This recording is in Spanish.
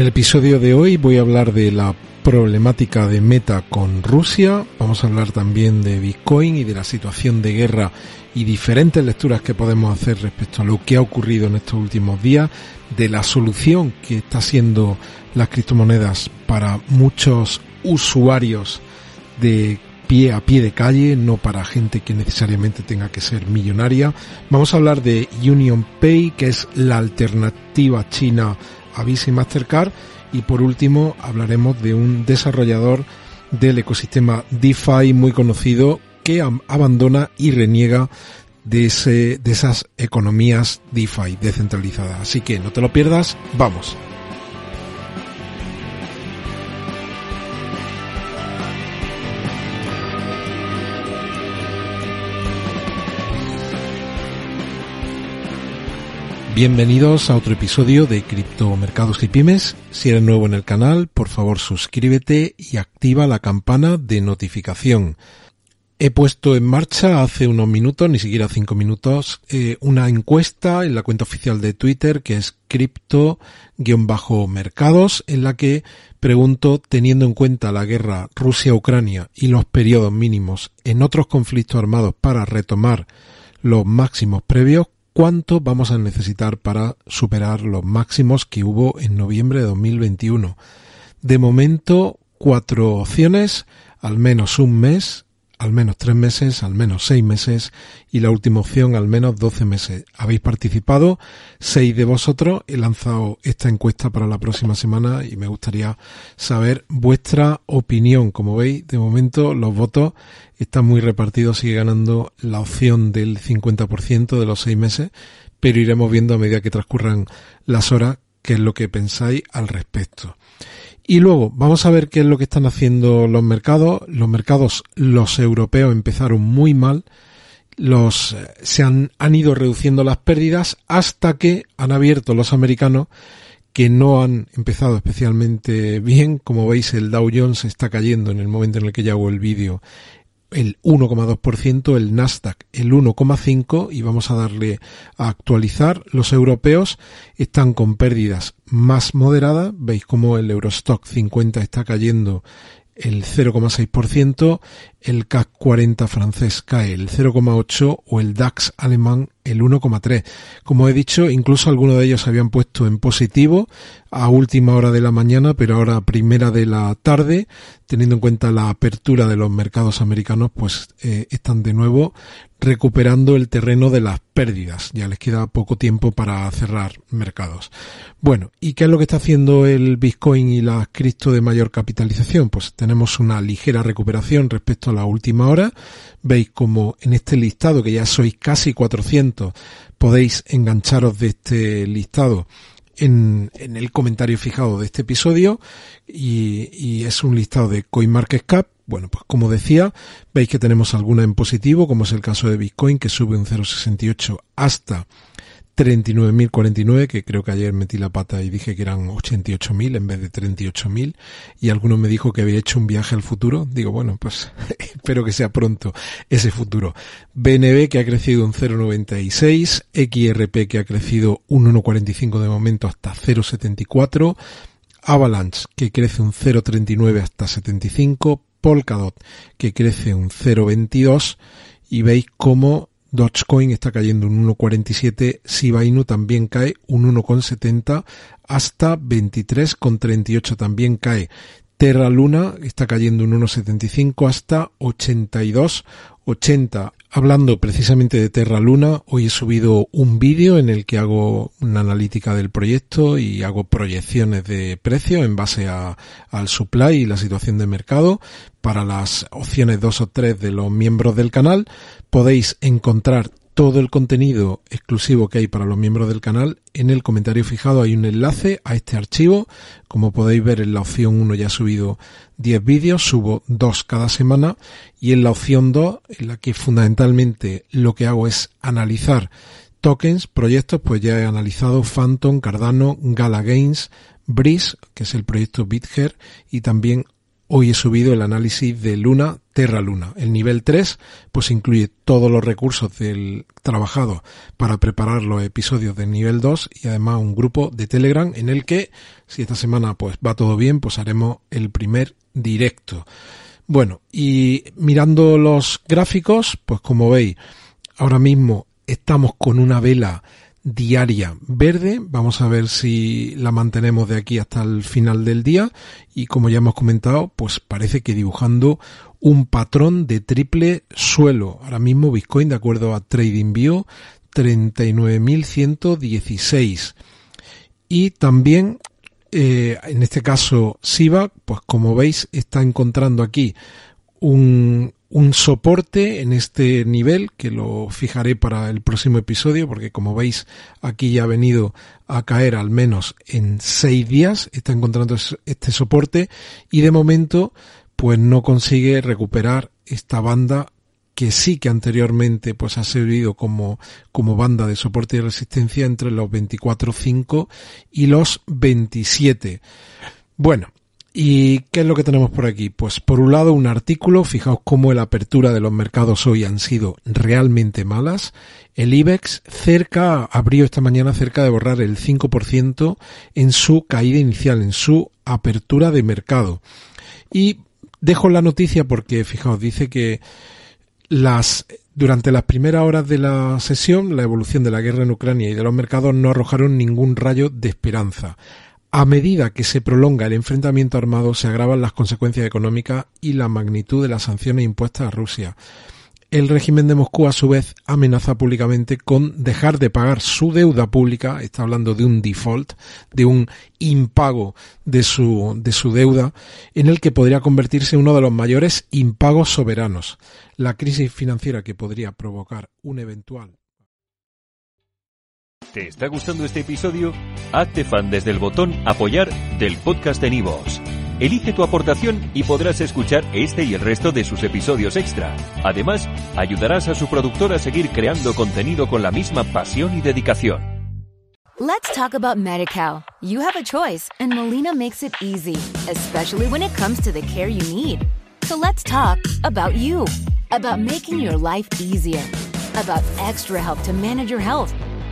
El episodio de hoy voy a hablar de la problemática de Meta con Rusia, vamos a hablar también de Bitcoin y de la situación de guerra y diferentes lecturas que podemos hacer respecto a lo que ha ocurrido en estos últimos días, de la solución que está siendo las criptomonedas para muchos usuarios de pie a pie de calle, no para gente que necesariamente tenga que ser millonaria. Vamos a hablar de Union Pay, que es la alternativa china a Visa y Mastercard. Y por último hablaremos de un desarrollador del ecosistema DeFi muy conocido que abandona y reniega de, ese, de esas economías DeFi descentralizadas. Así que no te lo pierdas, vamos. Bienvenidos a otro episodio de Criptomercados y Pymes. Si eres nuevo en el canal, por favor suscríbete y activa la campana de notificación. He puesto en marcha hace unos minutos, ni siquiera cinco minutos, eh, una encuesta en la cuenta oficial de Twitter que es cripto-mercados, en la que pregunto, teniendo en cuenta la guerra Rusia-Ucrania y los periodos mínimos en otros conflictos armados para retomar los máximos previos, cuánto vamos a necesitar para superar los máximos que hubo en noviembre de 2021. De momento, cuatro opciones, al menos un mes, al menos tres meses, al menos seis meses y la última opción al menos doce meses. Habéis participado, seis de vosotros. He lanzado esta encuesta para la próxima semana y me gustaría saber vuestra opinión. Como veis, de momento los votos están muy repartidos, sigue ganando la opción del 50% de los seis meses, pero iremos viendo a medida que transcurran las horas qué es lo que pensáis al respecto. Y luego vamos a ver qué es lo que están haciendo los mercados. Los mercados, los europeos empezaron muy mal. Los, eh, se han, han ido reduciendo las pérdidas hasta que han abierto los americanos que no han empezado especialmente bien. Como veis, el Dow Jones está cayendo en el momento en el que ya hago el vídeo el 1,2%, el Nasdaq el 1,5% y vamos a darle a actualizar. Los europeos están con pérdidas más moderadas. Veis cómo el Eurostock 50 está cayendo el 0,6%, el CAC 40 francés cae el 0,8% o el DAX alemán el 1,3%. Como he dicho, incluso algunos de ellos se habían puesto en positivo a última hora de la mañana, pero ahora primera de la tarde, teniendo en cuenta la apertura de los mercados americanos, pues eh, están de nuevo recuperando el terreno de las pérdidas. Ya les queda poco tiempo para cerrar mercados. Bueno, ¿y qué es lo que está haciendo el Bitcoin y la cripto de mayor capitalización? Pues tenemos una ligera recuperación respecto a la última hora. Veis como en este listado, que ya sois casi 400, podéis engancharos de este listado en, el comentario fijado de este episodio y, es un listado de CoinMarketCap. Bueno, pues como decía, veis que tenemos alguna en positivo, como es el caso de Bitcoin, que sube un 0,68 hasta 39.049, que creo que ayer metí la pata y dije que eran 88.000 en vez de 38.000, y alguno me dijo que había hecho un viaje al futuro. Digo, bueno, pues espero que sea pronto ese futuro. BNB que ha crecido un 0,96, XRP que ha crecido un 1,45 de momento hasta 0,74, Avalanche que crece un 0,39 hasta 75, Polkadot que crece un 0,22 y veis cómo Dogecoin está cayendo un 1,47, Shiba Inu también cae un 1,70 hasta 23,38 también cae. Terra Luna está cayendo un 1,75 hasta 82,80. Hablando precisamente de Terra Luna, hoy he subido un vídeo en el que hago una analítica del proyecto y hago proyecciones de precio en base al supply y la situación de mercado para las opciones 2 o 3 de los miembros del canal. Podéis encontrar todo el contenido exclusivo que hay para los miembros del canal. En el comentario fijado hay un enlace a este archivo. Como podéis ver en la opción 1 ya he subido 10 vídeos, subo 2 cada semana y en la opción 2, en la que fundamentalmente lo que hago es analizar tokens, proyectos, pues ya he analizado Phantom, Cardano, Gala Games, Breeze, que es el proyecto BitGer, y también hoy he subido el análisis de Luna, Terra Luna. El nivel 3, pues incluye todos los recursos del trabajado para preparar los episodios del nivel 2 y además un grupo de Telegram en el que, si esta semana pues va todo bien, pues haremos el primer directo. Bueno, y mirando los gráficos, pues como veis, ahora mismo estamos con una vela diaria verde. Vamos a ver si la mantenemos de aquí hasta el final del día. Y como ya hemos comentado, pues parece que dibujando un patrón de triple suelo. Ahora mismo Bitcoin, de acuerdo a TradingView, 39.116. Y también, eh, en este caso, SIVA, pues como veis, está encontrando aquí un, un soporte en este nivel que lo fijaré para el próximo episodio porque como veis aquí ya ha venido a caer al menos en seis días está encontrando este soporte y de momento pues no consigue recuperar esta banda que sí que anteriormente pues ha servido como, como banda de soporte y resistencia entre los 24.5 y los 27. Bueno, ¿Y qué es lo que tenemos por aquí? Pues por un lado un artículo, fijaos cómo la apertura de los mercados hoy han sido realmente malas. El IBEX cerca, abrió esta mañana cerca de borrar el 5% en su caída inicial, en su apertura de mercado. Y dejo la noticia porque, fijaos, dice que las durante las primeras horas de la sesión, la evolución de la guerra en Ucrania y de los mercados no arrojaron ningún rayo de esperanza. A medida que se prolonga el enfrentamiento armado, se agravan las consecuencias económicas y la magnitud de las sanciones impuestas a Rusia. El régimen de Moscú, a su vez, amenaza públicamente con dejar de pagar su deuda pública, está hablando de un default, de un impago de su, de su deuda, en el que podría convertirse en uno de los mayores impagos soberanos. La crisis financiera que podría provocar un eventual ¿Te está gustando este episodio? Hazte fan desde el botón Apoyar del podcast de Nivos. Elige tu aportación y podrás escuchar este y el resto de sus episodios extra. Además, ayudarás a su productor a seguir creando contenido con la misma pasión y dedicación. Let's talk about MediCal. You have a choice and Molina makes it easy, especially when it comes to the care you need. So let's talk about you, about making your life easier, about extra help to manage your health.